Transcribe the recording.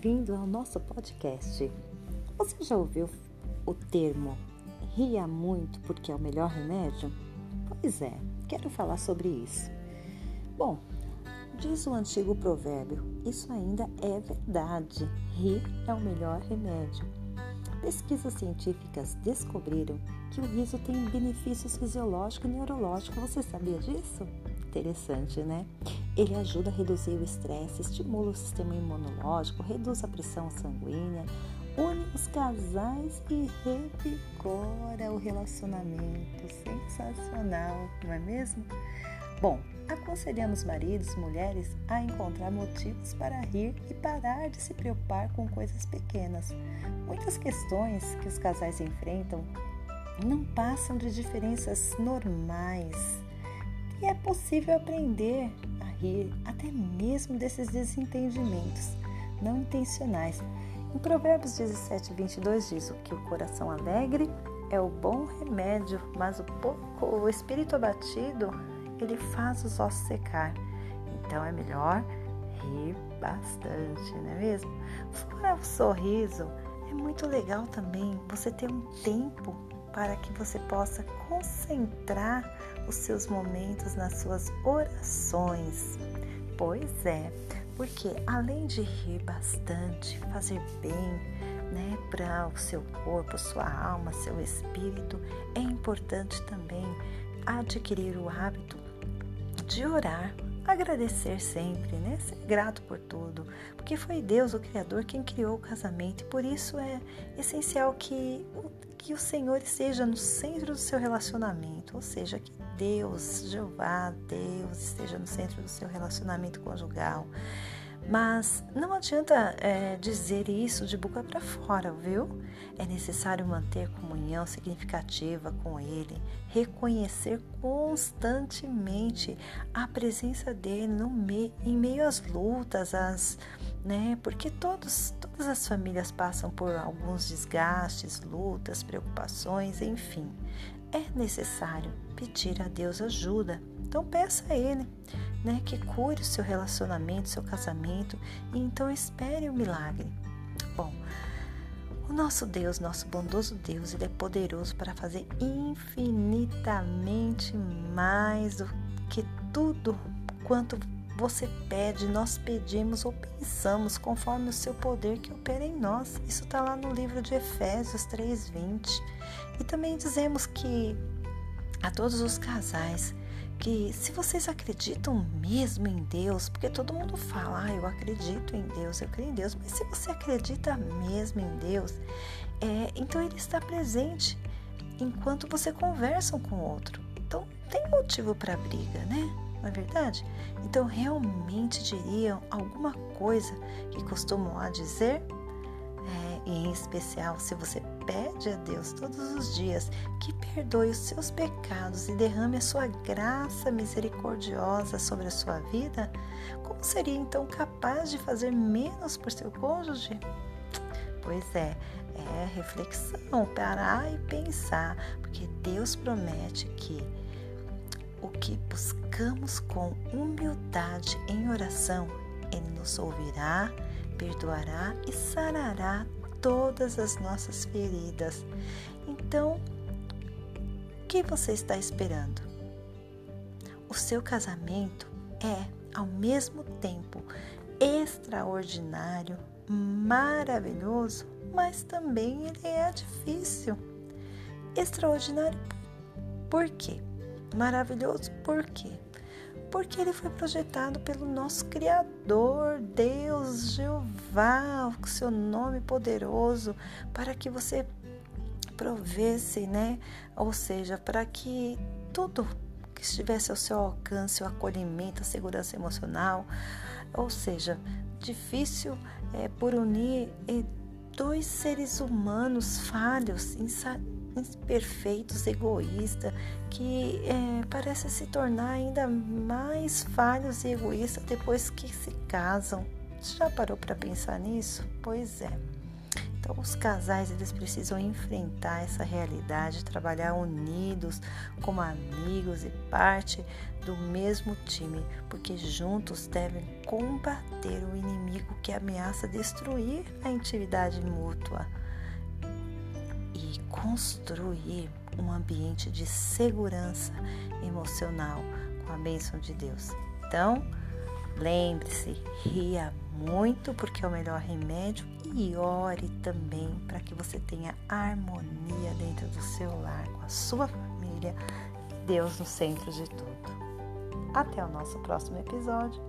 Bem-vindo ao nosso podcast. Você já ouviu o termo ria muito porque é o melhor remédio? Pois é, quero falar sobre isso. Bom, diz o antigo provérbio, isso ainda é verdade. Rir é o melhor remédio. Pesquisas científicas descobriram que o riso tem benefícios fisiológicos e neurológicos. Você sabia disso? Interessante, né? Ele ajuda a reduzir o estresse, estimula o sistema imunológico, reduz a pressão sanguínea, une os casais e revigora o relacionamento. Sensacional, não é mesmo? Bom, aconselhamos maridos e mulheres a encontrar motivos para rir e parar de se preocupar com coisas pequenas. Muitas questões que os casais enfrentam não passam de diferenças normais. E é possível aprender a rir até mesmo desses desentendimentos não intencionais. Em Provérbios 17, 22 diz que o coração alegre é o bom remédio, mas o, pouco, o espírito abatido ele faz os ossos secar. Então é melhor rir bastante, não é mesmo? Fora o sorriso, é muito legal também você ter um tempo para que você possa concentrar os seus momentos nas suas orações. Pois é, porque além de rir bastante, fazer bem, né, para o seu corpo, sua alma, seu espírito, é importante também adquirir o hábito de orar, agradecer sempre, né? Ser grato por tudo, porque foi Deus, o Criador, quem criou o casamento e por isso é essencial que, que o Senhor esteja no centro do seu relacionamento, ou seja, que Deus, Jeová, Deus esteja no centro do seu relacionamento conjugal. Mas não adianta é, dizer isso de boca para fora, viu? É necessário manter comunhão significativa com Ele, reconhecer constantemente a presença dele no me, em meio às lutas, às, né? Porque todos, todas as famílias passam por alguns desgastes, lutas, preocupações, enfim. É necessário pedir a Deus ajuda. Então peça a Ele né, que cure o seu relacionamento, seu casamento, e então espere o milagre. Bom, o nosso Deus, nosso bondoso Deus, ele é poderoso para fazer infinitamente mais do que tudo quanto você pede, nós pedimos ou pensamos conforme o seu poder que opera em nós. Isso está lá no livro de Efésios 3:20. E também dizemos que a todos os casais que se vocês acreditam mesmo em Deus, porque todo mundo fala, ah, eu acredito em Deus, eu creio em Deus, mas se você acredita mesmo em Deus, é, então Ele está presente enquanto você conversa com o outro. Então tem motivo para briga, né? Não é verdade? Então realmente diriam alguma coisa que costumam a dizer e em especial se você pede a Deus todos os dias que perdoe os seus pecados e derrame a sua graça misericordiosa sobre a sua vida, como seria então capaz de fazer menos por seu cônjuge? Pois é, é reflexão, parar e pensar, porque Deus promete que o que buscamos com humildade em oração, Ele nos ouvirá, perdoará e sarará todas as nossas feridas. Então, o que você está esperando? O seu casamento é, ao mesmo tempo, extraordinário, maravilhoso, mas também ele é difícil. Extraordinário por quê? Maravilhoso por quê? porque ele foi projetado pelo nosso Criador, Deus, Jeová, o seu nome poderoso, para que você provesse, né? Ou seja, para que tudo que estivesse ao seu alcance, o acolhimento, a segurança emocional, ou seja, difícil é, por unir é, dois seres humanos falhos, imperfeitos, egoístas, que é, parece se tornar ainda mais falhos e egoístas depois que se casam. Você já parou para pensar nisso? Pois é. Então, os casais eles precisam enfrentar essa realidade, trabalhar unidos, como amigos e parte do mesmo time, porque juntos devem combater o inimigo que ameaça destruir a intimidade mútua construir um ambiente de segurança emocional com a bênção de Deus. Então, lembre-se, ria muito porque é o melhor remédio e ore também para que você tenha harmonia dentro do seu lar, com a sua família Deus no centro de tudo. Até o nosso próximo episódio